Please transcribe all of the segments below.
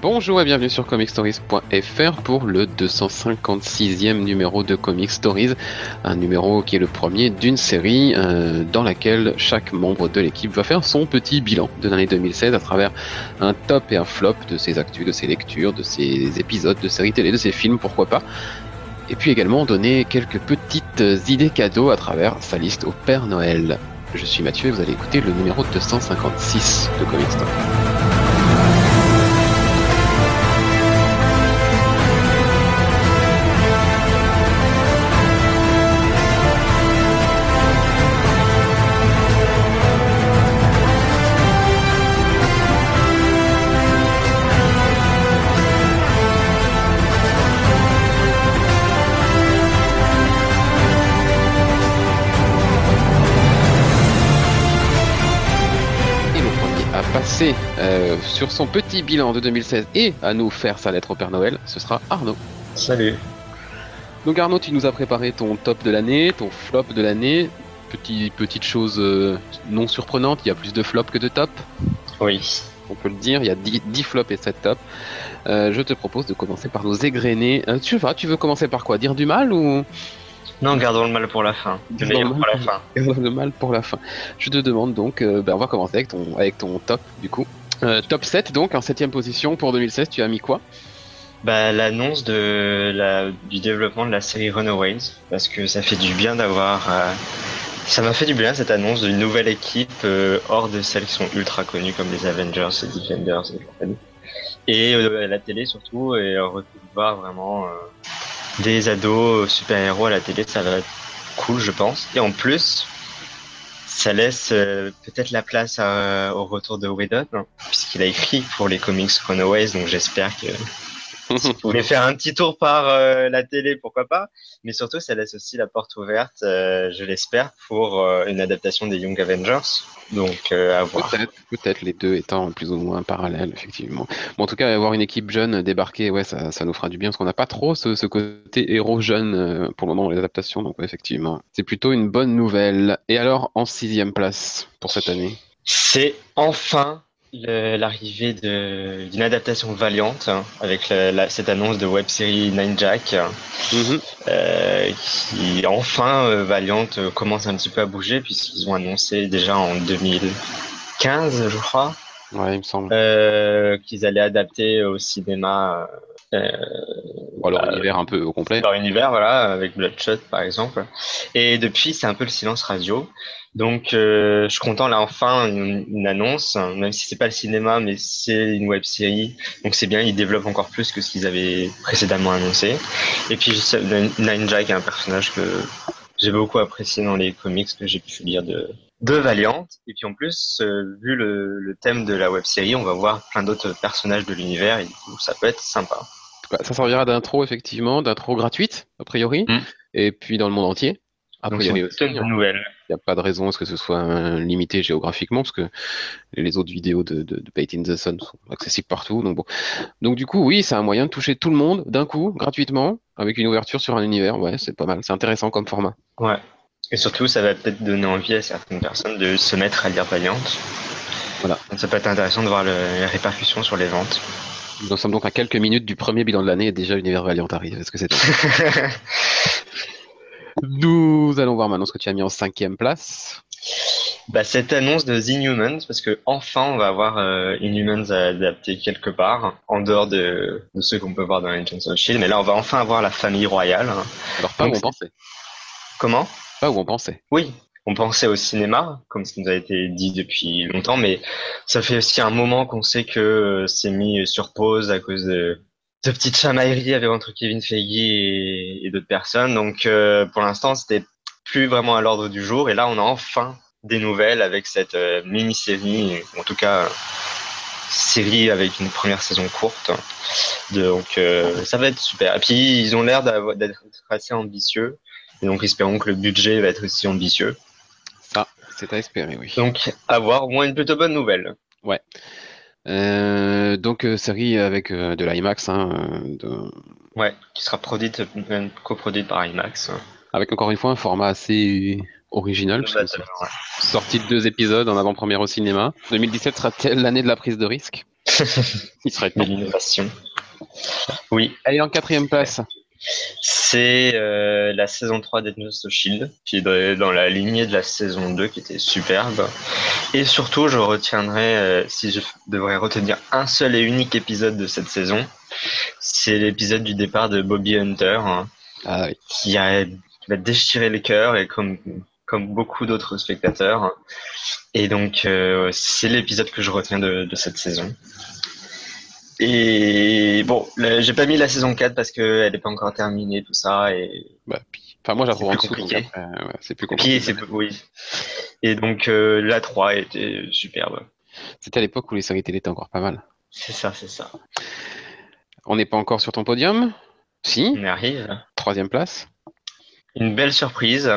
Bonjour et bienvenue sur comicstories.fr pour le 256e numéro de Comic Stories, un numéro qui est le premier d'une série euh, dans laquelle chaque membre de l'équipe va faire son petit bilan de l'année 2016 à travers un top et un flop de ses actus, de ses lectures, de ses épisodes de séries télé, de ses films, pourquoi pas. Et puis également donner quelques petites idées cadeaux à travers sa liste au Père Noël. Je suis Mathieu et vous allez écouter le numéro 256 de Comic Stories. Euh, sur son petit bilan de 2016 et à nous faire sa lettre au Père Noël, ce sera Arnaud. Salut. Donc Arnaud, tu nous as préparé ton top de l'année, ton flop de l'année. Petit, petite chose euh, non surprenante, il y a plus de flops que de tops, Oui. on peut le dire, il y a 10, 10 flops et 7 tops. Euh, je te propose de commencer par nous égrener. Tu vas, tu veux commencer par quoi? Dire du mal ou? Non, gardons le mal pour la fin. Le Gardons meilleur le pour la mal. fin. Garde le mal pour la fin. Je te demande donc, euh, ben, on va commencer avec ton, avec ton top du coup. Euh, top 7 donc, en 7 position pour 2016, tu as mis quoi? Bah, l'annonce de la, du développement de la série Runaways, parce que ça fait du bien d'avoir. euh, ça m'a fait du bien cette annonce d'une nouvelle équipe hors de celles qui sont ultra connues comme les Avengers, les Defenders et compagnie. Et la télé surtout, et on voir vraiment des ados super-héros à la télé, ça va être cool, je pense. Et en plus, ça laisse euh, peut-être la place au retour de Whedon, hein, puisqu'il a écrit pour les comics Runaways, donc j'espère que si vous voulez faire un petit tour par euh, la télé, pourquoi pas. Mais surtout, ça laisse aussi la porte ouverte, euh, je l'espère, pour euh, une adaptation des Young Avengers. Donc, à voir. Peut-être, peut-être les deux étant plus ou moins parallèles, effectivement. Bon, en tout cas, avoir une équipe jeune débarquer, ouais, ça, ça nous fera du bien parce qu'on n'a pas trop ce, ce côté héros jeune pour le moment dans les adaptations. Donc, ouais, effectivement, c'est plutôt une bonne nouvelle. Et alors, en sixième place pour cette année? C'est enfin l'arrivée d'une adaptation Valiant hein, avec la- la- cette annonce de web série Nine Jack. Mhm. euh, qui enfin euh, Valiant euh, commence un petit peu à bouger puisqu'ils ont annoncé déjà en 2015 je crois Ouais, il me semble. euh, qu'ils allaient adapter au cinéma euh, Bon, alors, bah, univers un peu au complet. leur univers voilà avec Bloodshot par exemple. Et depuis c'est un peu le silence radio. Donc euh, je suis content là enfin une, une annonce même si c'est pas le cinéma mais c'est une web série. Donc c'est bien ils développent encore plus que ce qu'ils avaient précédemment annoncé. Et puis Nine Jack est un personnage que j'ai beaucoup apprécié dans les comics que j'ai pu lire de de Valiant. Et puis en plus euh, vu le, le thème de la web série on va voir plein d'autres personnages de l'univers et du coup ça peut être sympa Ça servira d'intro, effectivement, d'intro gratuite, a priori. Mm. Et puis dans le monde entier. A priori aussi. Il n'y a pas de raison à ce que ce soit limité géographiquement, parce que les autres vidéos de, de, in the Sun sont accessibles partout. Donc, bon. donc du coup, oui, c'est un moyen de toucher tout le monde d'un coup, gratuitement, avec une ouverture sur un univers. Ouais, c'est pas mal. C'est intéressant comme format. Ouais. Et surtout, ça va peut-être donner envie à certaines personnes de se mettre à lire Valiant. Voilà. Donc, ça peut être intéressant de voir le- les répercussions sur les ventes. Nous sommes donc à quelques minutes du premier bilan de l'année et déjà l'univers Valiant arrive. Est-ce que c'est Nous allons voir maintenant ce que tu as mis en cinquième place. bah, cette annonce de The Inhumans, parce que enfin, on va avoir euh, Inhumans à adapter quelque part, en dehors de, de ceux qu'on peut voir dans Agents of Shield. Mais là, on va enfin avoir la famille royale. hein. Alors, pas Donc, où on pensait. Comment? Pas où on pensait. Oui, on pensait au cinéma, comme ce qui nous a été dit depuis longtemps, mais ça fait aussi un moment qu'on sait que euh, c'est mis sur pause à cause de, de petites chamailleries avec entre Kevin Feige et, d'autres personnes. Donc euh, pour l'instant, c'était plus vraiment à l'ordre du jour, et là, on a enfin des nouvelles avec cette euh, mini-série, en tout cas série avec une première saison courte. Donc ça va être super. Et puis ils ont l'air d'être assez ambitieux. Et donc espérons que le budget va être aussi ambitieux. C'est à espérer, oui. Donc, à voir, au moins une plutôt bonne nouvelle. Euh, donc, euh, série avec euh, de l'IMAX, hein, de- Ouais, qui sera produite, coproduite par IMAX. avec encore une fois un format assez original. parce que Novateur, c'est ouais. Sorti de deux épisodes en avant-première au cinéma. 2017 sera-t-elle l'année de la prise de risque Il serait De l'innovation. Oui, Allez, en quatrième place. C'est euh, la saison 3 d'Ethnos of Shield, qui est dans la lignée de la saison 2, qui était superbe. Et surtout, je retiendrai, euh, si je devrais retenir un seul et unique épisode de cette saison, c'est l'épisode du départ de Bobby Hunter, hein, Ah oui. qui a, qui déchirer les cœurs, et comme, comme beaucoup d'autres spectateurs. Et donc, euh, c'est l'épisode que je retiens de, de cette saison. Et bon, j'ai pas mis la saison 4 parce qu'elle n'est pas encore terminée, tout ça. Et Bah, puis- Enfin, moi, j'approuve C'est en dessous. ouais, c'est plus compliqué. oui. Et donc, euh, la 3 était superbe. C'était à l'époque où les séries télé étaient encore pas mal. C'est ça, c'est ça. On n'est pas encore sur ton podium? Si. On arrive. Troisième place. Une belle surprise.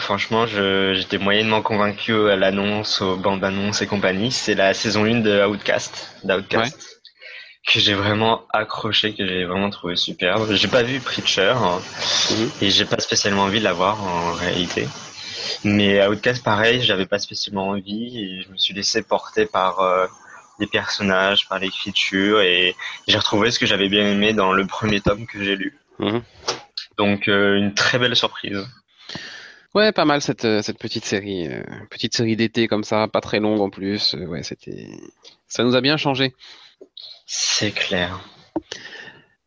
Franchement, j'étais moyennement convaincu à l'annonce, aux bandes annonces et compagnie. C'est la saison 1 de Outcast, d'Outcast. Que j'ai vraiment accroché, que j'ai vraiment trouvé superbe. J'ai pas vu Preacher, hein, Mhm. et j'ai pas spécialement envie de la voir en réalité. Mais Outcast, pareil, j'avais pas spécialement envie et je me suis laissé porter par euh, les personnages, par l'écriture et j'ai retrouvé ce que j'avais bien aimé dans le premier tome que j'ai lu. Mhm. Donc euh, une très belle surprise. Ouais, pas mal cette, euh, cette petite série. euh, petite série d'été comme ça, pas très longue en plus. Euh, ouais, c'était. Ça nous a bien changé. C'est clair.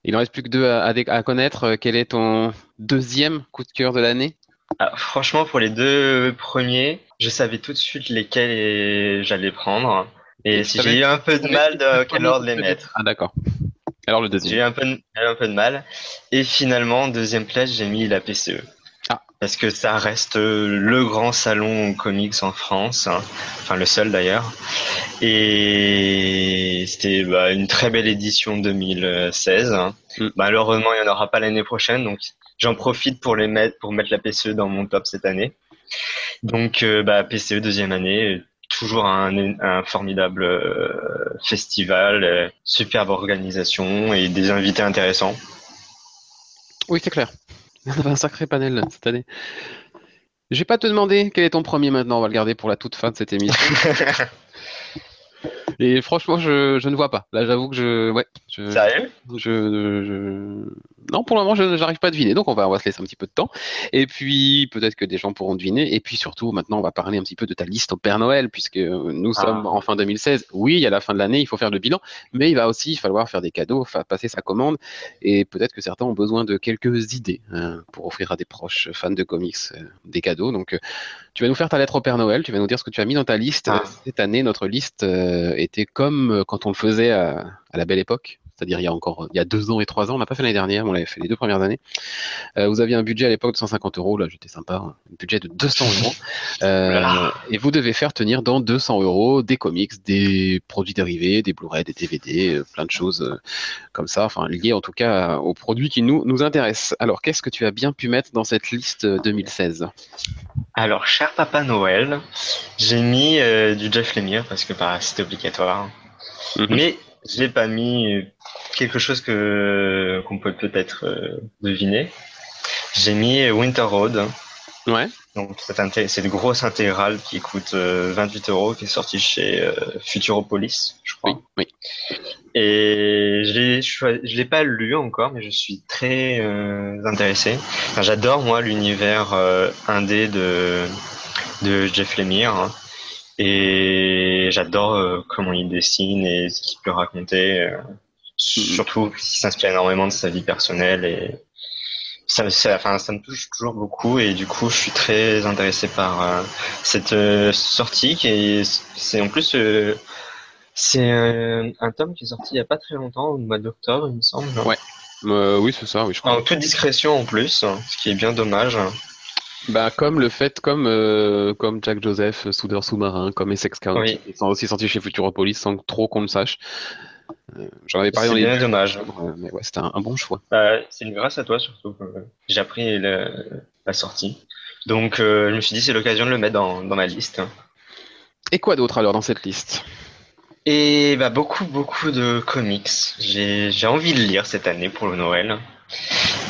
Il en reste plus que deux à, connaître. Euh, Quel est ton deuxième coup de cœur de l'année? Ah, franchement, pour les deux premiers, je savais tout de suite lesquels j'allais prendre. Et Et si j'ai eu un peu de mal de c'était quel ordre les mettre? Ah d'accord. Alors le J'ai eu deuxième. un peu de, j'ai eu un peu de mal. Et finalement, en deuxième place, j'ai mis la PCE. Parce que ça reste euh, le grand salon comics en France. hein. Enfin, le seul d'ailleurs. Et c'était bah, une très belle édition 2016. hein. Mm. Malheureusement, il n'y en aura pas l'année prochaine. Donc, j'en profite pour les mettre, pour mettre la PCE dans mon top cette année. Donc, euh, bah, PCE deuxième année, toujours un, un formidable euh, festival, euh, superbe organisation et des invités intéressants. Oui, c'est clair. On avait un sacré panel cette année. Je vais pas te demander quel est ton premier maintenant. On va le garder pour la toute fin de cette émission. Et franchement, je, je ne vois pas. Là, j'avoue que je, ouais, je, Sérieux je, je- non, pour le moment, je n'arrive pas à deviner. Donc, on va, on va se laisser un petit peu de temps. Et puis, peut-être que des gens pourront deviner. Et puis, surtout, maintenant, on va parler un petit peu de ta liste au Père Noël, puisque nous Ah. sommes en fin 2016. Oui, a la fin de l'année, il faut faire le bilan, mais il va aussi falloir faire des cadeaux, passer sa commande. Et peut-être que certains ont besoin de quelques idées hein, pour offrir à des proches fans de comics euh, des cadeaux. Donc, euh, tu vas nous faire ta lettre au Père Noël. Tu vas nous dire ce que tu as mis dans ta liste. Ah. Cette année, notre liste euh, était comme euh, quand on le faisait à, à la belle époque. C'est-à-dire il y a encore il y a deux ans et trois ans, on n'a pas fait l'année dernière, mais on l'avait fait les deux premières années. Euh, vous aviez un budget à l'époque de 150 euros, là j'étais sympa, hein. un budget de 200 euros. Euh, et vous devez faire tenir dans 200 euros des comics, des produits dérivés, des Blu-ray, des DVD, euh, plein de choses comme ça, enfin liées en tout cas aux produits qui nous, nous intéressent. Alors qu'est-ce que tu as bien pu mettre dans cette liste euh, 2016 Alors, cher Papa Noël, j'ai mis euh, du Jeff Lemire parce que bah, c'était obligatoire. Mhm. Mais j'ai pas mis euh, quelque chose que qu'on peut peut-être euh, deviner. J'ai mis euh, Winter Road. Ouais. Donc cette grosse intégrale qui coûte euh, 28 euros, qui est sortie chez euh, Futuropolis, je crois. Oui, oui. Et je l'ai je pas lu encore, mais je suis très euh, intéressé. Enfin, J'adore moi l'univers euh, indé de de Jeff Lemire hein. et j'adore euh, comment il dessine et ce qu'il peut raconter. euh, surtout qu'il s'inspire énormément de sa vie personnelle et ça, ça, enfin, ça me touche toujours beaucoup et du coup je suis très intéressé par euh, cette euh, sortie qui est c'est en plus euh, c'est un tome qui est sorti il y a pas très longtemps au mois d'octobre il me semble Ouais. Oui, c'est ça, oui, je crois. en toute discrétion en plus ce qui est bien dommage Bah, comme le fait, comme, euh, comme Jack Joseph, euh, soudeur sous-marin, comme Essex County, Oui. sont aussi sortis chez Futuropolis sans trop qu'on le sache. Euh, J'en avais parlé c'est dans les bien dommage mais ouais, c'était un, un bon choix. Bah, c'est grâce à toi surtout que j'ai appris la sortie donc euh, je me suis dit c'est l'occasion de le mettre dans, dans ma liste Et quoi d'autre alors dans cette liste? Et bah beaucoup beaucoup de comics. J'ai j'ai envie de lire cette année pour le Noël.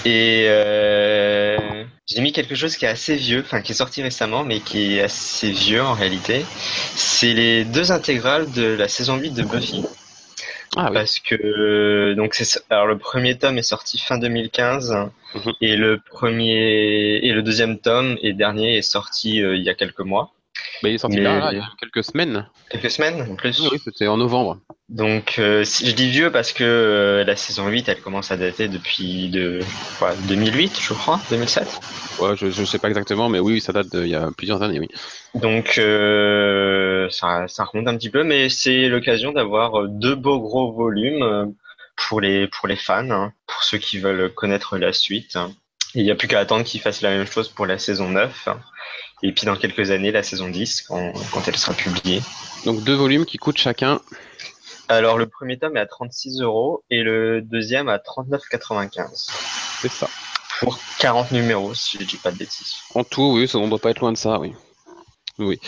Et euh, j'ai mis quelque chose qui est assez vieux, enfin qui est sorti récemment, mais qui est assez vieux en réalité. C'est les deux intégrales de la saison 8 de Buffy. Ah, oui. Parce que donc c'est alors le premier tome est sorti fin 2015 mhm. et le premier et le deuxième tome et dernier est sorti euh, il y a quelques mois. Bah, il est sorti là, il y a quelques semaines. Quelques semaines en plus. Oui, c'était en novembre. Donc euh, je dis vieux parce que euh, la saison 8 elle commence à dater depuis de quoi, 2008 je crois, 2007. Ouais, je ne sais pas exactement mais oui, ça date il y a plusieurs années oui. Donc ça, ça remonte un petit peu mais c'est l'occasion d'avoir deux beaux gros volumes pour les pour les fans, hein, pour ceux qui veulent connaître la suite. Il n'y a plus qu'à attendre qu'ils fassent la même chose pour la saison 9. Et puis dans quelques années, la saison 10, quand, quand elle sera publiée. Donc deux volumes qui coûtent chacun Alors le premier tome est à 36 euros et le deuxième à 39,95. C'est ça. Pour 40 numéros, si je dis pas de bêtises. En tout, oui, ça ne doit pas être loin de ça, oui. Oui.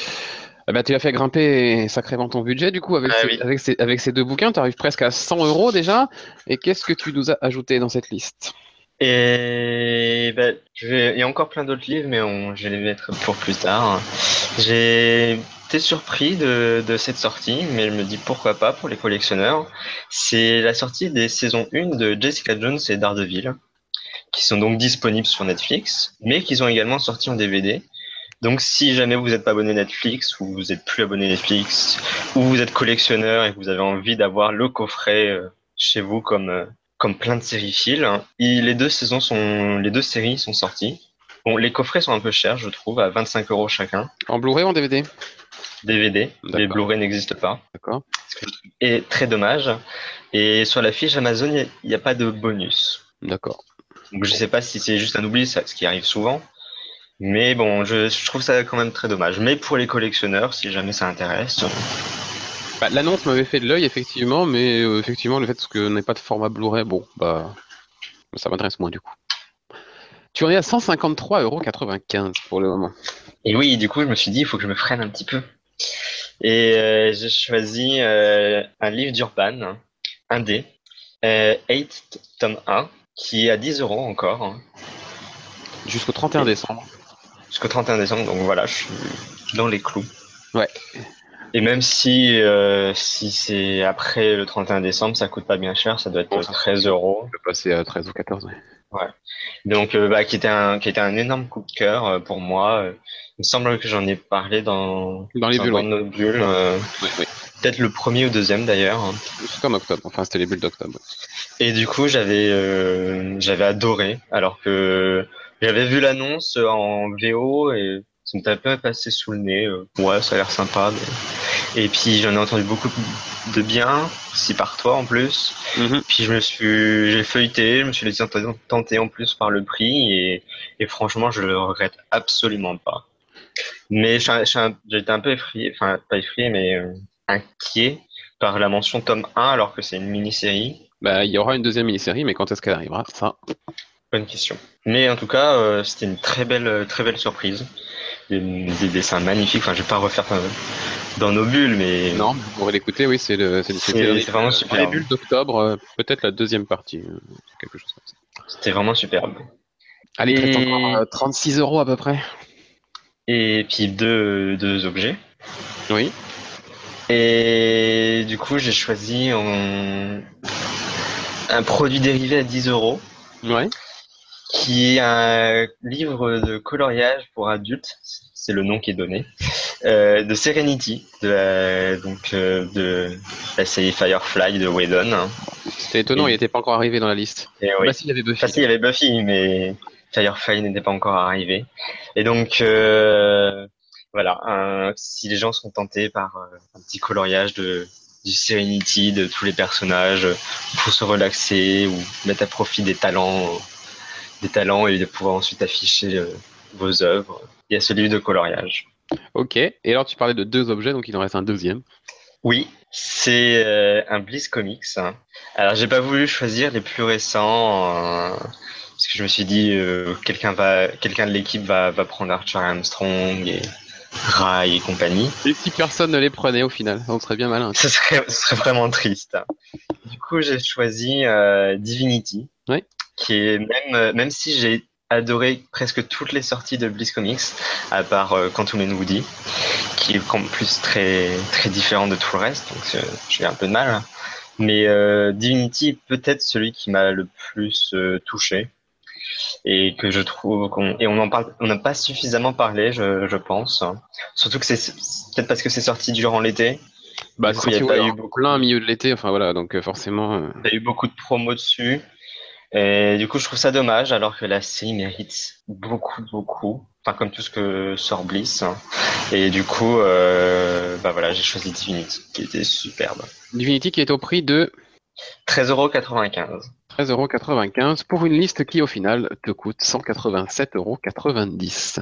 Eh ben, tu as fait grimper sacrément ton budget, du coup, avec, ah ces, avec, ces, avec ces deux bouquins, tu arrives presque à 100 euros déjà. Et qu'est-ce que tu nous as ajouté dans cette liste? Et ben, je vais... il y a encore plein d'autres livres, mais on... je vais les mettre pour plus tard. J'ai été surpris de, de cette sortie, mais je me dis pourquoi pas pour les collectionneurs. C'est la sortie des saisons 1 de Jessica Jones et Daredevil, qui sont donc disponibles sur Netflix, mais qui sont également sortis en DVD. Donc si jamais vous n'êtes pas abonné Netflix ou vous n'êtes plus abonné Netflix ou vous êtes collectionneur et que vous avez envie d'avoir le coffret euh, chez vous comme euh, comme plein de séries fil. les deux saisons sont, les deux séries sont sorties. Bon, les coffrets sont un peu chers, je trouve, à 25 euros chacun. En Blu-ray ou en DVD DVD. Les Blu-ray n'existent pas. D'accord. Et très dommage. Et sur la fiche Amazon, il n'y a, pas de bonus. D'accord. Donc je sais pas si c'est juste un oubli, ce qui arrive souvent. Mais bon, je, je, trouve ça quand même très dommage. Mais pour les collectionneurs, si jamais ça intéresse, bah, l'annonce m'avait fait de l'œil, effectivement, mais euh, effectivement, le fait que n'ait pas de format Blu-ray, bon, bah, ça m'intéresse moins du coup. Tu en es à 153,95€ pour le moment. Et oui, du coup, je me suis dit, il faut que je me freine un petit peu. Et euh, j'ai choisi euh, un livre d'Urban, un D, 8 tome 1, qui est à 10 euros encore. Hein. Jusqu'au 31 décembre. Jusqu'au 31 décembre, donc voilà, je suis dans les clous. Ouais. Et même si, euh, si c'est après le 31 décembre, ça coûte pas bien cher, ça doit être 13 euros. peut passer à 13 ou 14, ouais. Ouais. Donc, euh, bah, qui était un, qui était un énorme coup de cœur euh, pour moi. Il me semble que j'en ai parlé dans, dans les bulles, nos bulles. Peut-être le premier ou deuxième d'ailleurs. C'est comme octobre. Enfin, c'était les bulles d'octobre. Et du coup, j'avais, j'avais adoré. Alors que j'avais vu l'annonce en VO et ça me tapait passé sous le nez. ouais, ça a l'air sympa. Mais... Et puis j'en ai entendu beaucoup de bien, si par toi en plus. Mhm. Puis je me suis, j'ai feuilleté, je me suis laissé tenter en plus par le prix et, et franchement je le regrette absolument pas. Mais j'étais un peu effrayé, enfin pas effrayé mais euh, inquiet par la mention tome 1 alors que c'est une mini-série. Bah il y aura une deuxième mini-série mais quand est-ce qu'elle arrivera? Ça Bonne question. Mais en tout cas euh, c'était une très belle très belle surprise des, dessins magnifiques. Enfin, je vais pas refaire dans nos bulles, mais. Non, vous pourrez l'écouter, oui, c'est le, c'est vraiment super. Les bulles d'octobre, euh, peut-être la deuxième partie, euh, quelque chose comme ça. C'était vraiment superbe. Allez, il encore 36 euh, euros à peu près. Et puis deux, deux objets. Oui. Et du coup, j'ai choisi un produit dérivé à 10 euros. Ouais qui est un livre de coloriage pour adultes, c'est le nom qui est donné, euh, de Serenity, de la, donc euh, de la série Firefly de Whedon. C'est étonnant, il n'était pas encore arrivé dans la liste. Et oui. Bah, il y avait Buffy. il y avait Buffy, mais Firefly n'était pas encore arrivé. Et donc euh, voilà, si les gens sont tentés par euh, un petit coloriage de du Serenity, de tous les personnages, pour se relaxer ou mettre à profit des talents des talents et de pouvoir ensuite afficher euh, vos œuvres. Il y a ce livre de coloriage. Ok. Et alors, tu parlais de deux objets, donc il en reste un deuxième. Oui, c'est euh, un Bliss Comics. Alors, j'ai pas voulu choisir les plus récents euh, parce que je me suis dit quelqu'un va, quelqu'un de l'équipe va, va prendre Archer Armstrong et Rai et compagnie. Et si personne ne les prenait au final, on serait bien malin. Ce serait, ce serait vraiment triste. Du coup, j'ai choisi Divinity. Oui qui est même, euh, même si j'ai adoré presque toutes les sorties de Bliss Comics, à part euh, Quantum and Woody, qui est en plus très, très différent de tout le reste, donc euh, j'ai un peu de mal. Mais euh, Divinity est peut-être celui qui m'a le plus euh, touché et que je trouve qu'on et on en parle, on n'a pas suffisamment parlé, je, je pense. Surtout que c'est peut-être parce que c'est sorti durant l'été. Bah, c'est coup, il y a sorti ouais, eu beaucoup. plein milieu de l'été, enfin voilà, donc forcément. Il y a eu beaucoup de promos dessus. Et du coup, je trouve ça dommage, alors que la série mérite beaucoup, beaucoup. Enfin, comme tout ce que sort Bliss. Et du coup, euh, bah voilà, j'ai choisi Divinity, qui était superbe. Divinity qui est au prix de 13,95€. 13,95€ pour une liste qui au final te coûte 187,90€.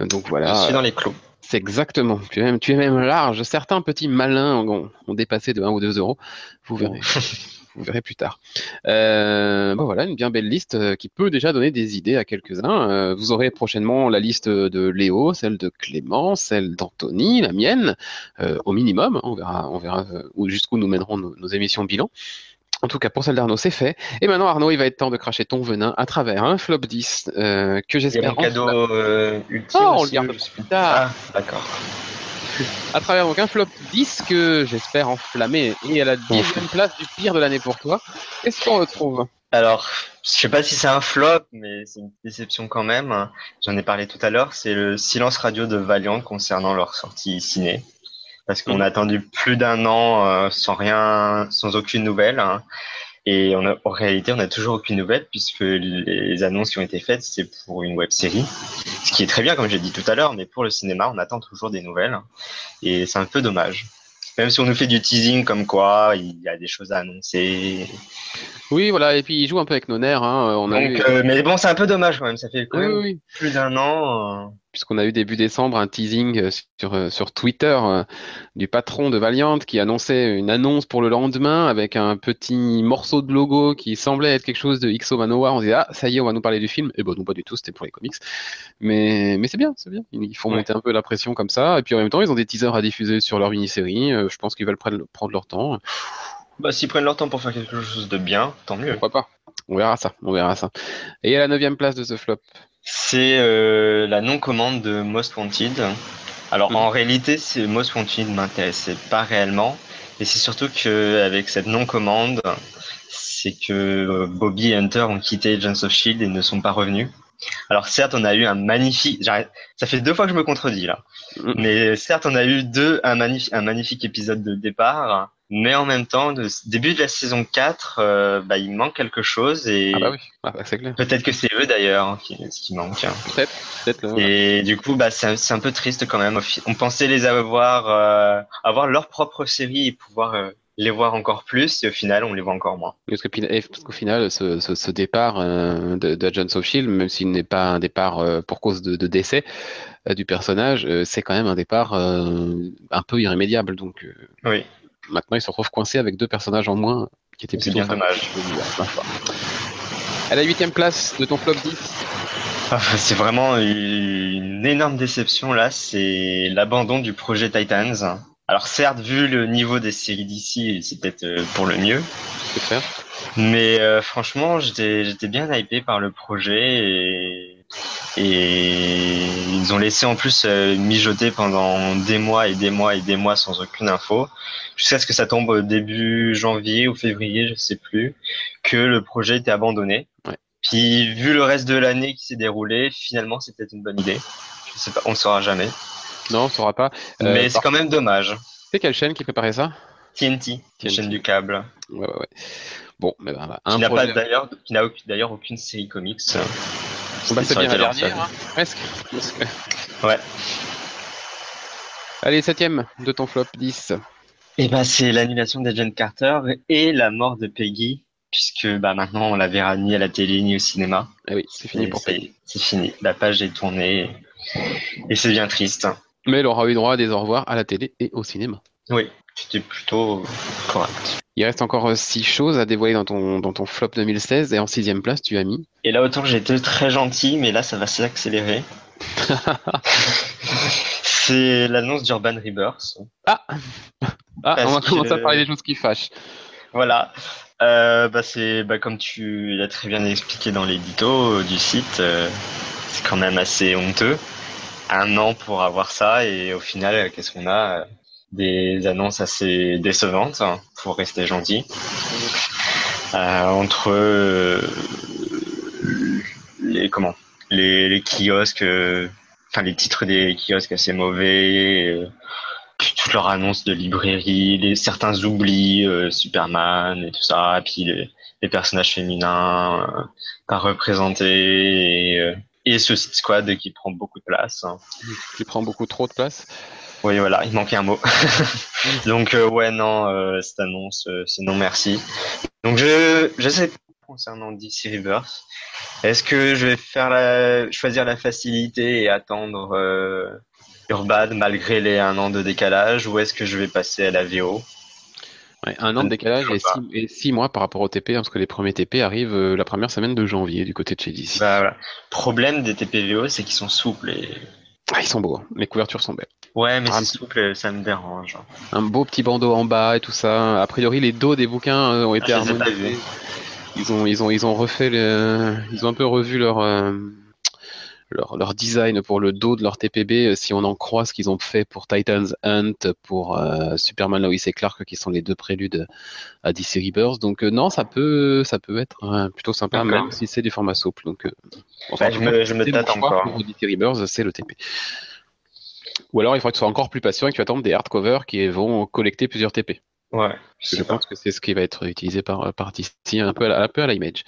Donc voilà. Je suis dans les clous. C'est exactement. Tu es même, tu es même large. Certains petits malins ont, ont dépassé de 1 ou 2 euros. Vous verrez. Vous verrez plus tard. Euh, bon voilà, une bien belle liste euh, qui peut déjà donner des idées à quelques-uns. Euh, vous aurez prochainement la liste de Léo, celle de Clément, celle d'Anthony, la mienne, euh, au minimum. On verra, on verra où- jusqu'où nous mèneront nos, nos émissions bilan. En tout cas, pour celle d'Arnaud, c'est fait. Et maintenant, Arnaud, il va être temps de cracher ton venin à travers un flop 10 euh, que Il y a j'espère mon cadeau euh, ultime. Oh, on le garde plus. tard. Ah, d'accord. À travers donc un flop 10 que j'espère enflammer et à la dixième place du pire de l'année pour toi. Qu'est-ce qu'on retrouve? Alors, je sais pas si c'est un flop, mais c'est une déception quand même. J'en ai parlé tout à l'heure. C'est le silence radio de Valiant concernant leur sortie ciné. Parce qu'on Mhm. a attendu plus d'un an euh, sans rien, sans aucune nouvelle. Et en réalité, on n'a toujours aucune nouvelle puisque les annonces qui ont été faites, c'est pour une web série. Ce qui est très bien, comme j'ai dit tout à l'heure, mais pour le cinéma, on attend toujours des nouvelles. Et c'est un peu dommage. Même si on nous fait du teasing comme quoi il y a des choses à annoncer, Oui, voilà, et puis il joue un peu avec nos nerfs. Hein. On a donc, eu, euh, mais bon, c'est un peu dommage quand même. Ça fait quand oui, même oui, oui. plus d'un an. euh, puisqu'on a eu début décembre un teasing euh, sur, euh, sur Twitter euh, du patron de Valiant qui annonçait une annonce pour le lendemain avec un petit morceau de logo qui semblait être quelque chose de XO Manowar. On se dit, ah, ça y est, on va nous parler du film. Et bon, non, pas du tout, c'était pour les comics. Mais, mais c'est bien, c'est bien. Ils font Ouais. monter un peu la pression comme ça. Et puis en même temps, ils ont des teasers à diffuser sur leur mini-série. Euh, je pense qu'ils veulent prendre, prendre leur temps. Bah, s'ils prennent leur temps pour faire quelque chose de bien, tant mieux. Pourquoi pas On verra ça, on verra ça. Et à la neuvième place de ce flop. C'est euh, la non-commande de Most Wanted. Alors Mhm. en réalité, Most Wanted m'intéressait pas réellement, et c'est surtout que avec cette non-commande, c'est que euh, Bobby et Hunter ont quitté Agents of Shield et ne sont pas revenus. Alors certes, on a eu un magnifique, ça fait deux fois que je me contredis là, Mhm. mais certes, on a eu deux un, magnifique un magnifique épisode de départ, mais en même temps, début de la saison 4, euh, bah, il manque quelque chose et Ah bah oui, ah bah, c'est clair. peut-être que c'est eux d'ailleurs qui, ce qui manque. Peut-être, peut-être. le- Et du coup, bah, c'est un, peu triste quand même. On pensait les avoir, euh, avoir leur propre série et pouvoir euh, les voir encore plus, et au final, on les voit encore moins. Parce qu'au final, ce, ce- ce départ de, of Shield, même s'il n'est pas un départ pour cause de, de décès du personnage, c'est quand même un départ euh, un peu irrémédiable. Donc euh, Oui, maintenant, il se retrouve coincé avec deux personnages en moins, qui étaient plutôt bien dommage. À la huitième place de ton flop 10, Ah, c'est vraiment une énorme déception là, c'est l'abandon du projet Titans. Alors certes, vu le niveau des séries d'ici, c'est peut-être euh, pour le mieux, mais euh, franchement, j'étais j'étais bien hypé par le projet et et ils ont laissé en plus euh, mijoter pendant des mois et des mois et des mois sans aucune info, jusqu'à ce que ça tombe début janvier ou février, je sais plus, que le projet était abandonné. Ouais. Puis vu le reste de l'année qui s'est déroulé, finalement c'était une bonne idée. Je sais pas, on ne saura jamais. Non, on ne saura pas. Euh, Mais c'est quand même dommage. C'est quelle chaîne qui préparait ça? TNT, TNT. chaîne du câble, Ouais, ouais, ouais. Bon, mais ben, bah, qui un qui n'a d'ailleurs aucune série comics. Bah, c'est Ça aurait bien la dernière, hein, presque. presque. Ouais. Allez, septième de ton flop 10. Et bah c'est l'annulation d'Agent Carter et la mort de Peggy, puisque bah maintenant on la verra ni à la télé ni au cinéma. Eh oui, c'est fini Et pour Peggy. C'est fini. La page est tournée et c'est bien triste. Mais elle aura eu droit à des au revoir à la télé et au cinéma. Oui, c'était plutôt correct. Il reste encore euh, six choses à dévoiler dans ton, dans ton flop 2016 et en sixième place, tu as mis? Et là autant été très gentil, mais là ça va s'accélérer. c'est l'annonce d'Urban Rebirth. Ah Ah, on va commencer à parler des choses qui fâchent. Voilà. euh, bah c'est bah comme tu l'as très bien expliqué dans l'édito du site, c'est quand même assez honteux. Un an pour avoir ça et au final, qu'est-ce qu'on a Des annonces assez décevantes, hein, pour rester gentil. entre les comment les, les kiosques, enfin les titres des kiosques assez mauvais toutes leurs annonces de librairie, certains oublis, euh, Superman et tout ça, puis les, personnages féminins euh, pas représentés, et, euh, et ce squad qui prend beaucoup de place. Hein. Qui prend beaucoup trop de place Oui, voilà, il manquait un mot. Donc, ouais, non, cette annonce, c'est non merci. Donc, je, je sais concernant DC Rebirth. Est-ce que je vais faire la, choisir la facilité et attendre Urban malgré les un an de décalage ou est-ce que je vais passer à la VO un an de décalage et six, mois par rapport au TP, hein, parce que les premiers TP arrivent euh, la première semaine de janvier du côté de chez DC. Bah, Problème des TP VO, c'est qu'ils sont souples et. Ah, ils sont beaux, hein. les couvertures sont belles. Ouais, mais c'est souple, ça me dérange. Un beau petit bandeau en bas et tout ça. A priori, les dos des bouquins euh, ont été ah, harmonisés. Ils ont, ils ont, ils ont refait, ils ont un peu revu leur. Euh, leur, leur, design pour le dos de leur TPB, euh, si on en croit ce qu'ils ont fait pour Titans Hunt, pour euh, Superman Lois et Clark, qui sont les deux préludes à DC Rebirth. Donc euh, non, ça peut, ça peut être plutôt sympa, même si c'est du format souple. Donc bah, je, me, je me tâte encore. Pour DC Rebirth, c'est le TP. Ou alors il faudrait que tu sois encore plus patient et que tu attendes des hardcovers qui vont collecter plusieurs TP. Ouais. Je, pense que c'est ce qui va être utilisé par, par DC, un peu à, un peu à la image.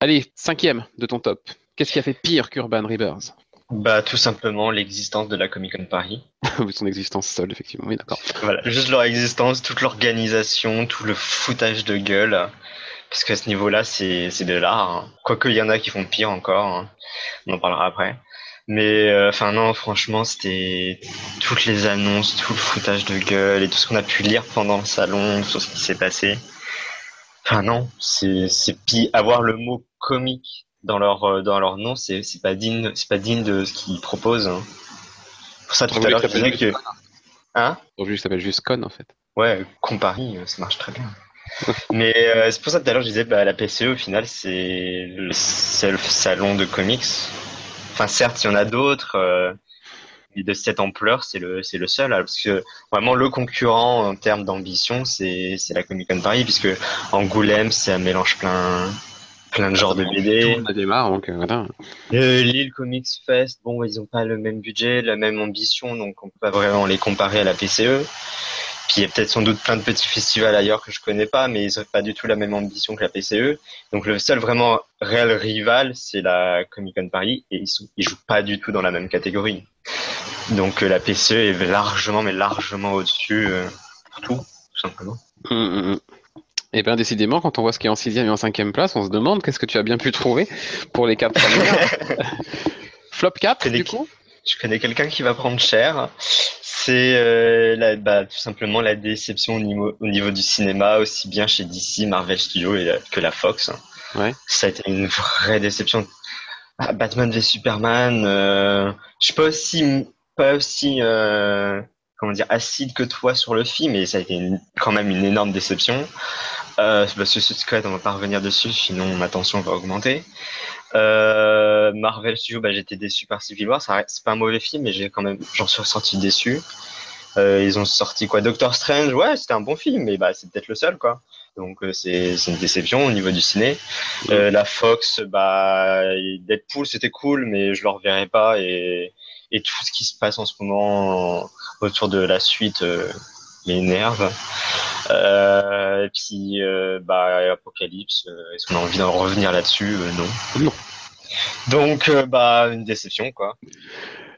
Allez, cinquième de ton top. Qu'est-ce qui a fait pire qu'Urban Rebirth? Bah, tout simplement l'existence de la Comic Con Paris. Son existence seule, effectivement, oui, d'accord. Voilà, juste leur existence, toute l'organisation, tout le foutage de gueule. Parce qu'à ce niveau-là, c'est de l'art. Hein. Quoique, il y en a qui font pire encore. Hein. On en parlera après. Mais, euh, enfin, non, franchement, c'était toutes les annonces, tout le foutage de gueule et tout ce qu'on a pu lire pendant le salon, tout ce qui s'est passé. Enfin, non, c'est pire. Avoir le mot comique dans leur euh, dans leur nom, c'est c'est pas digne c'est pas digne de ce qu'ils proposent. Hein. Pour ça tout à l'heure je disais que hein? Aujourd'hui, s'appelle juste Con en fait. Ouais, Compari, euh, ça marche très bien. Mais euh, c'est pour ça tout à l'heure je disais bah la PCE au final c'est le, le salon de comics. Enfin certes, il y en a d'autres euh, de cette ampleur, c'est le c'est le seul hein, parce que vraiment le concurrent en termes d'ambition, c'est c'est la Comic Con Paris puisque Angoulême, c'est un mélange plein plein de genres de BD. donc euh, voilà. Euh, Lille Comics Fest, bon, ils ont pas le même budget, la même ambition, donc on peut pas vraiment les comparer à la PCE. Puis il y a peut-être sans doute plein de petits festivals ailleurs que je connais pas, mais ils ont pas du tout la même ambition que la PCE. Donc le seul vraiment réel rival, c'est la Comic Con Paris, et ils, sont, ils jouent pas du tout dans la même catégorie. Donc euh, la PCE est largement, mais largement au-dessus euh, pour tout, tout simplement. Hum, hum, hum. Et eh bien décidément, quand on voit ce qui est en sixième et en cinquième place, on se demande qu'est-ce que tu as bien pu trouver pour les quatre premières. Flop 4, du coup? Je connais quelqu'un qui va prendre cher. C'est euh, bah, tout simplement la déception au niveau, au niveau, du cinéma, aussi bien chez DC, Marvel Studios que la Fox. Ouais. Ça a été une vraie déception. Ah, Batman v Superman, euh, je suis pas aussi, pas aussi euh, comment dire, acide que toi sur le film, et ça a été quand même une énorme déception. Euh, bah, Suicide Squad, on va pas revenir dessus, sinon ma tension va augmenter. Euh, Marvel Studios, bah, j'étais déçu par Civil War. C'est pas un mauvais film, mais j'ai quand même, j'en suis ressorti déçu. Euh, ils ont sorti quoi Doctor Strange, ouais, c'était un bon film, mais bah c'est peut-être le seul quoi. Donc euh, c'est une déception au niveau du ciné. Euh, la Fox, bah Deadpool c'était cool, mais je le reverrai pas et et tout ce qui se passe en ce moment autour de la suite euh, m'énerve. Euh, et puis, euh, bah, Apocalypse, euh, est-ce qu'on a envie d'en revenir là-dessus? Non. Non. Donc, bah, une déception, quoi.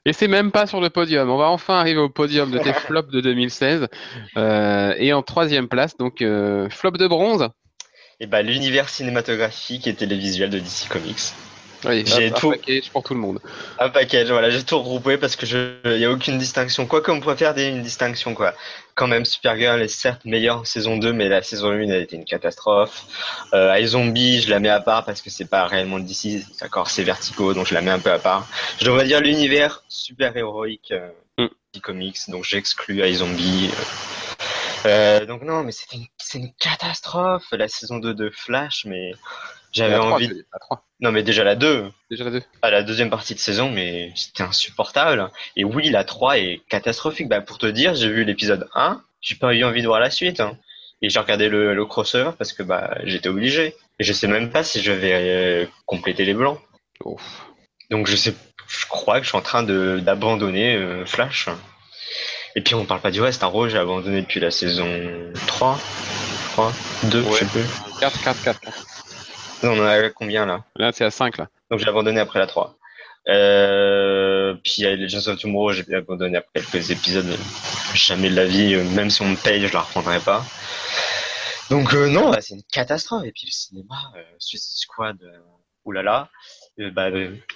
Et c'est même pas sur le podium. On va enfin arriver au podium de tes flops de 2016. et en troisième place, donc flop de bronze. Et bah, l'univers cinématographique et télévisuel de DC Comics. Oui, j'ai tout. Un package pour tout le monde. Un package, voilà, j'ai tout regroupé parce que je, il y a aucune distinction. Quoi qu'on pourrait faire des, une distinction, quoi. Quand même, Supergirl est certes meilleure en saison 2, mais la saison 1 a été une catastrophe. Euh, iZombie, je la mets à part parce que c'est pas réellement DC, d'accord, c'est Vertigo, donc je la mets un peu à part. Je devrais dire l'univers super héroïque euh, mm. comics, donc j'exclus iZombie. Euh, donc non, mais c'est une, c'est une catastrophe la saison 2 de Flash, mais j'avais envie. tu veux dire, la trois. Non, mais déjà la 2, Déjà la deux. à la deuxième partie de saison, mais c'était insupportable. Et oui, la 3 est catastrophique. Bah, pour te dire, j'ai vu l'épisode 1, j'ai pas eu envie de voir la suite. hein. Et j'ai regardé le, le crossover parce que bah, j'étais obligé. Et je sais même pas si je vais euh, compléter les blancs. Ouf. Donc je sais, je crois que je suis en train de d'abandonner euh, Flash. Et puis on parle pas du reste. Arrow, j'ai abandonné depuis la saison 3, 3, 2, je Ouais. sais plus. 4, 4, 4. On en a combien là Là, c'est à 5, là. Donc j'ai abandonné après la 3. Euh, puis il y a Legends of Tomorrow, j'ai abandonné après quelques épisodes. Jamais de la vie, euh, même si on me paye, je la reprendrai pas. Donc euh, non, bah, c'est une catastrophe. Et puis le cinéma, euh, Suicide Squad, euh, oulala. Euh, bah,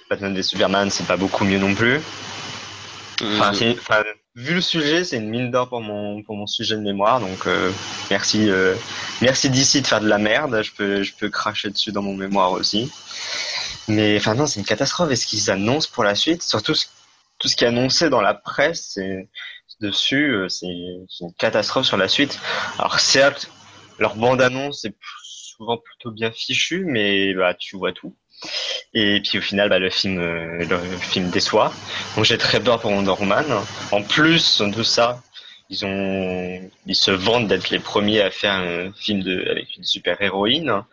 Batman v Superman, c'est pas beaucoup mieux non plus. Enfin, vu le sujet, c'est une mine d'or pour mon pour mon sujet de mémoire. Donc euh, merci euh, merci d'ici de faire de la merde. Je peux je peux cracher dessus dans mon mémoire aussi. Mais enfin non, c'est une catastrophe. Et ce qu'ils annoncent pour la suite, surtout ce- tout ce qui est annoncé dans la presse, c'est dessus, euh, c'est une catastrophe sur la suite. Alors certes, leur bande annonce est souvent plutôt bien fichue, mais bah tu vois tout. Et puis au final, bah, le film, euh, le film déçoit. Donc j'ai très peur pour Wonder Woman. En plus de ça, ils ont, ils se vantent d'être les premiers à faire un film de, avec une super héroïne.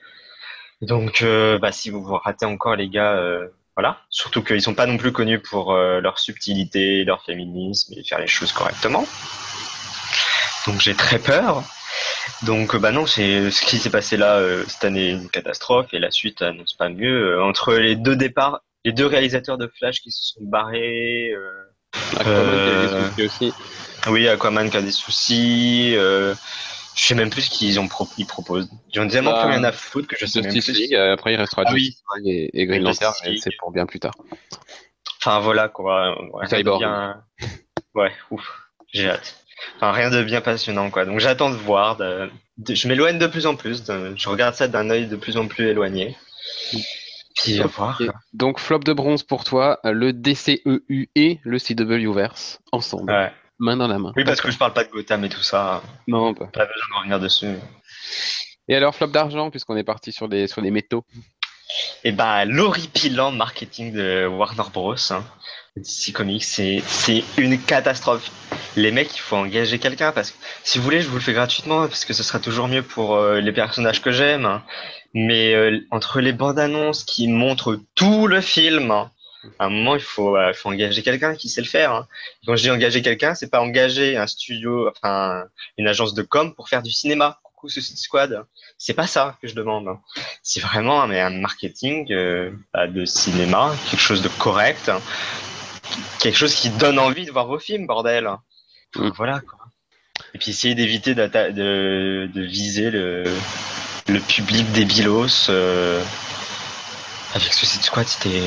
Donc, euh, bah, si vous vous ratez encore les gars, euh, voilà. Surtout qu'ils sont pas non plus connus pour euh, leur subtilité, leur féminisme et faire les choses correctement. Donc j'ai très peur. Donc euh, bah non, c'est ce qui s'est passé là euh, cette année une catastrophe et la suite annonce pas mieux. Euh, entre les deux départs, les deux réalisateurs de Flash qui se sont barrés. euh, Aquaman qui a des euh, soucis aussi. oui, Aquaman qui a des soucis. Euh, je sais même plus ce qu'ils ont pro ils proposent. Ils ont tellement Bah, plus rien à foutre que je sais même Justice plus. League, euh, après il restera Ah oui, League et, et Green Lantern, c'est pour bien plus tard. Enfin voilà quoi. Ouais, Cyborg. bien- Ouais, ouf, j'ai hâte. Enfin rien de bien passionnant quoi. Donc j'attends de voir. de- de- Je m'éloigne de plus en plus. de- Je regarde ça d'un œil de plus en plus éloigné. Puis à voir. Donc flop de bronze pour toi, le DCEU et le CW-verse ensemble, Ouais. main dans la main. Oui parce que je parle pas de Gotham et tout ça. Non, pas. Pas besoin de revenir dessus. Et alors flop d'argent puisqu'on est parti sur des sur des métaux? Et bah, l'horripilant marketing de Warner Bros. Hein, DC Comics, c'est une catastrophe. Les mecs, il faut engager quelqu'un parce que si vous voulez, je vous le fais gratuitement parce que ce sera toujours mieux pour euh, les personnages que j'aime. hein. Mais euh, entre les bandes annonces qui montrent tout le film, hein, à un moment, il faut, euh, faut engager quelqu'un qui sait le faire. hein. Quand je dis engager quelqu'un, c'est pas engager un studio, enfin une agence de com pour faire du cinéma. Coucou Suicide Squad. C'est pas ça que je demande. C'est vraiment mais un marketing euh, bah, de cinéma, quelque chose de correct. Quelque chose qui donne envie de voir vos films, bordel. Donc, Mm. Voilà quoi. Et puis essayer d'éviter de, de viser le, le public débilos. Euh, avec Suicide Squad, c'était.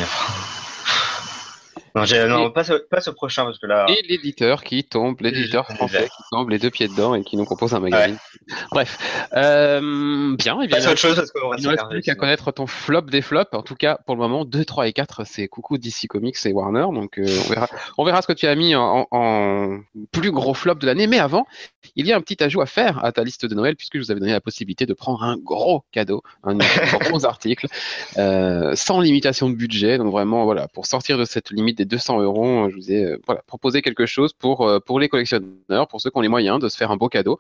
Non, non Et- prochain parce que là. Et l'éditeur qui tombe, l'éditeur français qui tombe les deux pieds dedans et qui nous propose un magazine. Bref, euh, bien, et bien. Passe autre chose parce qu'on va Il ne reste plus qu'à connaître ton flop des flops. En tout cas, pour le moment, 2, 3 et 4, c'est coucou DC Comics et Warner. Donc, euh, on, verra, on verra ce que tu as mis en, en plus gros flop de l'année. Mais avant, il y a un petit ajout à faire à ta liste de Noël, puisque je vous avais donné la possibilité de prendre un gros cadeau, un gros article, euh, sans limitation de budget. Donc, vraiment, voilà, pour sortir de cette limite des 200 euros, je vous ai euh, voilà, proposé quelque chose pour, euh, pour les collectionneurs, pour ceux qui ont les moyens de se faire un beau cadeau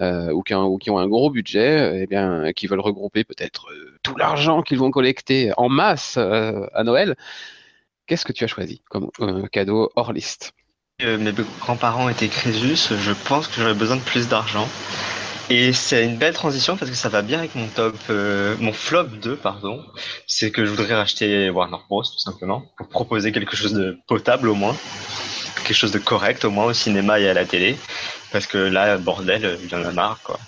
euh, ou, qui ont, un gros budget, euh, eh bien, qui veulent regrouper peut-être tout l'argent qu'ils vont collecter en masse à Noël. Qu'est-ce que tu as choisi comme cadeau hors liste? Mes grands-parents étaient Crésus, je pense que j'aurais besoin de plus d'argent. Et c'est une belle transition parce que ça va bien avec mon top, euh, mon flop 2, pardon. C'est que je voudrais racheter Warner Bros, tout simplement, pour proposer quelque chose de potable au moins. Quelque chose de correct au moins au cinéma et à la télé. Parce que là, bordel, il y en a marre, quoi.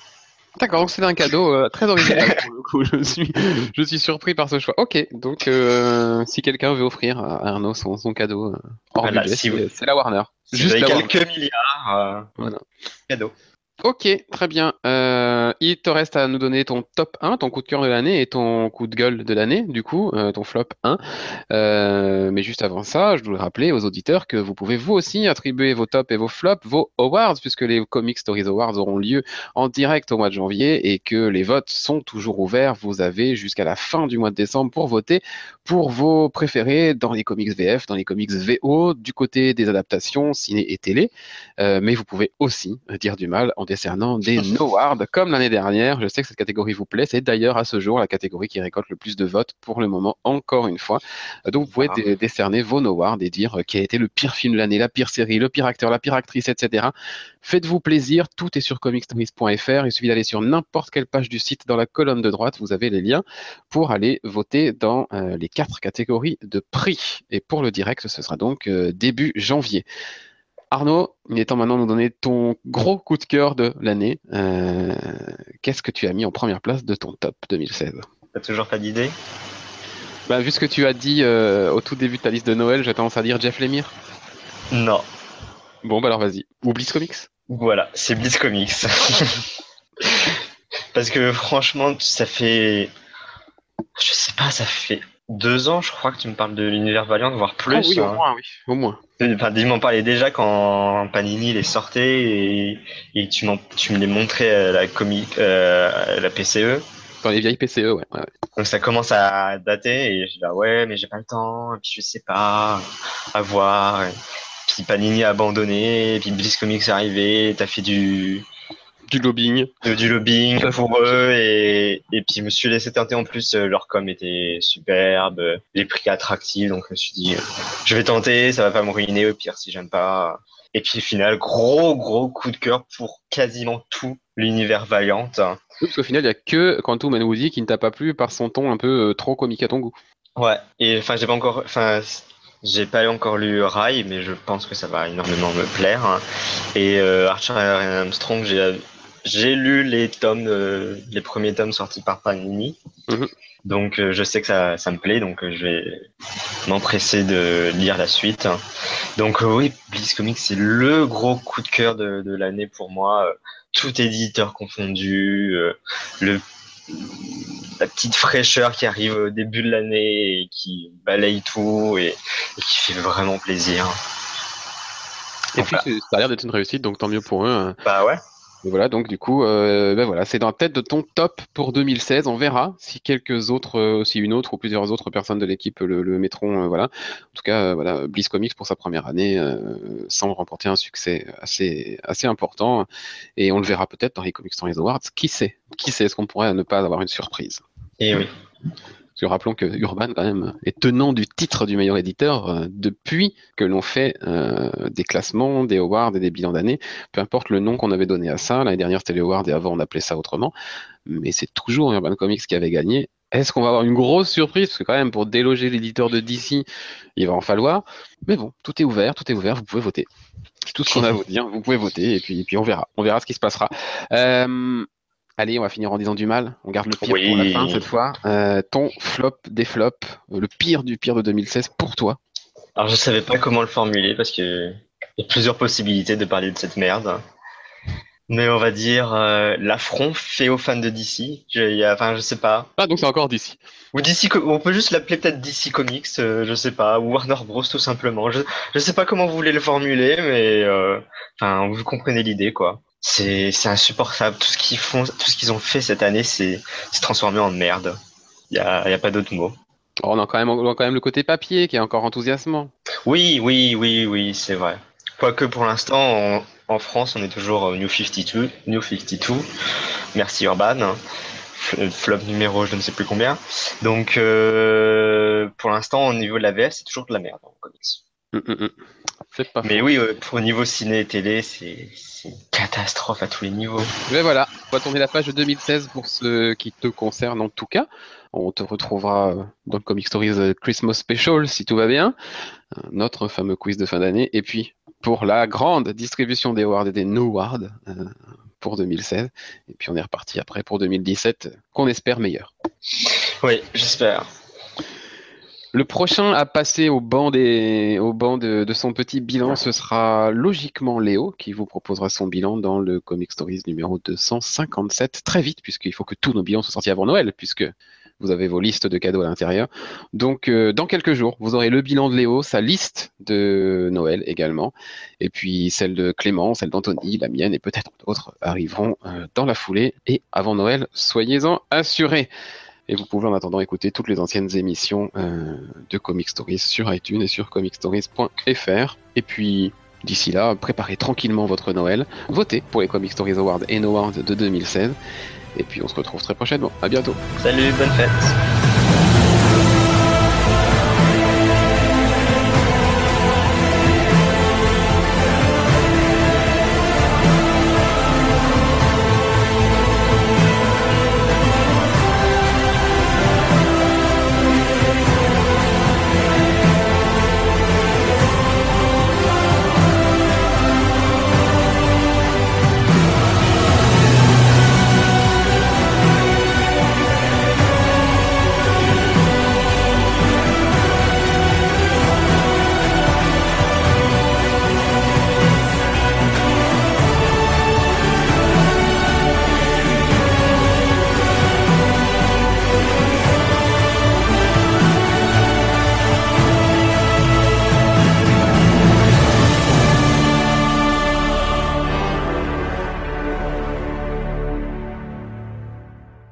D'accord, donc c'est un cadeau euh, très original pour le coup. Je suis, je suis surpris par ce choix. Ok, donc euh, si quelqu'un veut offrir à Arnaud son, son cadeau euh, hors Voilà, budget, si c'est vous- la Warner. Si Juste vous avez la Warner. quelques milliards, euh, Voilà. cadeau. Ok, très bien. Euh, il te reste à nous donner ton top 1, ton coup de cœur de l'année et ton coup de gueule de l'année, du coup, euh, ton flop 1. Euh, mais juste avant ça, je voulais rappeler aux auditeurs que vous pouvez vous aussi attribuer vos tops et vos flops, vos awards, puisque les Comic Stories Awards auront lieu en direct au mois de janvier et que les votes sont toujours ouverts. Vous avez jusqu'à la fin du mois de décembre pour voter pour vos préférés dans les comics VF, dans les comics VO, du côté des adaptations ciné et télé. mais vous pouvez aussi dire du mal en décernant des Nowards, comme l'année dernière. Je sais que cette catégorie vous plaît. C'est d'ailleurs à ce jour la catégorie qui récolte le plus de votes pour le moment, encore une fois. Donc vous pouvez décerner vos Nowards et dire qui a été le pire film de l'année, la pire série, le pire acteur, la pire actrice, etc. Faites-vous plaisir, tout est sur comicstories.fr. Il suffit d'aller sur n'importe quelle page du site. Dans la colonne de droite, vous avez les liens pour aller voter dans euh, les quatre catégories de prix. Et pour le direct, ce sera donc euh, début janvier. Arnaud, il est temps maintenant de nous donner ton gros coup de cœur de l'année. Euh, qu'est-ce que tu as mis en première place de ton top 2016 T'as toujours pas d'idée? Bah, Vu ce que tu as dit euh, au tout début de ta liste de Noël, j'ai tendance à dire Jeff Lemire. Non. Bon, bah alors vas-y. Ou Bliss Comics? Voilà, c'est Bliss Comics. Parce que franchement, ça fait. Je sais pas, ça fait deux ans, je crois que tu me parles de l'univers Valiant, voire plus. Ah oui, au hein. moins, oui, au moins. Enfin, tu m'en parlais déjà quand Panini les sortait et, et tu, tu me les montrais à la comique, euh, la PCE. Dans les vieilles PCE, ouais, ouais. Donc ça commence à dater et je dis bah ouais, mais j'ai pas le temps, et puis je sais pas, à voir. puis Panini a abandonné, et puis Bliss Comics est arrivé, t'as fait du, du lobbying. du lobbying pour eux et, et puis je me suis laissé tenter en plus euh, leur com était superbe, les prix attractifs donc je me suis dit euh, je vais tenter, ça va pas me ruiner au pire si j'aime pas. Et puis au final gros gros coup de cœur pour quasiment tout l'univers Valiant. Oui, parce qu'au final il y a que Quantum and Woody qui ne t'a pas plu par son ton un peu euh, trop comique à ton goût. Ouais et enfin j'ai pas encore enfin j'ai pas encore lu Rai, mais je pense que ça va énormément me plaire. Et Archer Armstrong, j'ai j'ai lu les tomes, euh, les premiers tomes sortis par Panini. Mhm. Donc euh, je sais que ça, ça me plaît, donc euh, je vais m'empresser de lire la suite. Donc oui, Bliss Comics, c'est le gros coup de cœur de, de l'année pour moi. Tout éditeur confondu, le la petite fraîcheur qui arrive au début de l'année et qui balaye tout et, qui fait vraiment plaisir. Et puis ça a l'air d'être une réussite, donc tant mieux pour eux. Hein. Bah ouais voilà, donc du coup, euh, ben voilà, c'est dans la tête de ton top pour 2016. On verra si quelques autres, euh, si une autre ou plusieurs autres personnes de l'équipe le, mettront. Euh, voilà. En tout cas, voilà, Bliss Comics pour sa première année semble remporter un succès assez, assez important. Et on le verra peut-être dans les Comics Stories Awards. Qui sait? Qui sait? Est-ce qu'on pourrait ne pas avoir une surprise? Et eh oui rappelons que Urban, quand même, est tenant du titre du meilleur éditeur euh, depuis que l'on fait euh, des classements, des awards et des bilans d'année. Peu importe le nom qu'on avait donné à ça. L'année dernière, c'était les awards et avant, on appelait ça autrement. Mais c'est toujours Urban Comics qui avait gagné. Est-ce qu'on va avoir une grosse surprise? Parce que quand même, pour déloger l'éditeur de DC, il va en falloir. Mais bon, tout est ouvert, tout est ouvert, vous pouvez voter. C'est tout ce qu'on a à vous dire. Vous pouvez voter et puis, puis on verra. On verra ce qui se passera. Euh, Allez, on va finir en disant du mal. On garde le pire pour la fin cette fois. Euh, ton flop des flops, euh, le pire du pire de 2016 pour toi. Alors je savais pas comment le formuler parce que y a plusieurs possibilités de parler de cette merde. Mais on va dire euh, l'affront fait aux fans de DC. Je, enfin, je sais pas. Ah, donc c'est encore DC. Ou DC, on peut juste l'appeler peut-être DC Comics, je sais pas, ou Warner Bros tout simplement. Je, je sais pas comment vous voulez le formuler, mais enfin, vous comprenez l'idée, quoi c'est insupportable. Tout ce qu'ils font, tout ce qu'ils ont fait cette année, c'est transformé en merde. Il y a, y a pas d'autre mot. Oh, on a quand même on a quand même le côté papier qui est encore enthousiasmant. Oui, oui, oui, oui, c'est vrai. Quoique pour l'instant, en France, on est toujours New 52, New 52. Merci Urban. Flop numéro, je ne sais plus combien. Donc, euh, pour l'instant, au niveau de la VF, c'est toujours de la merde en comics. Mm, mm, mm. Mais oui, euh, au niveau ciné et télé, c'est une catastrophe à tous les niveaux. Mais voilà, on va tourner la page de 2016 pour ce qui te concerne en tout cas. On te retrouvera euh, dans le Comic Stories euh, Christmas Special si tout va bien, notre fameux quiz de fin d'année. Et puis pour la grande distribution des awards et des no awards pour 2016. Et puis on est reparti après pour 2017, qu'on espère meilleur. Oui, j'espère. Le prochain à passer au banc, de, son petit bilan, ce sera logiquement Léo, qui vous proposera son bilan dans le Comic Stories numéro 257, très vite, puisqu'il faut que tous nos bilans soient sortis avant Noël, puisque vous avez vos listes de cadeaux à l'intérieur. Donc, euh, dans quelques jours, vous aurez le bilan de Léo, sa liste de Noël également, et puis celle de Clément, celle d'Anthony, la mienne, et peut-être d'autres arriveront euh, dans la foulée. Et avant Noël, soyez-en assurés. Et vous pouvez en attendant écouter toutes les anciennes émissions euh, de Comic Stories sur iTunes et sur comicstories.fr. Et puis, d'ici là, préparez tranquillement votre Noël, votez pour les Comic Stories Awards et Awards de 2016. Et puis on se retrouve très prochainement. À bientôt. Salut, bonne fête.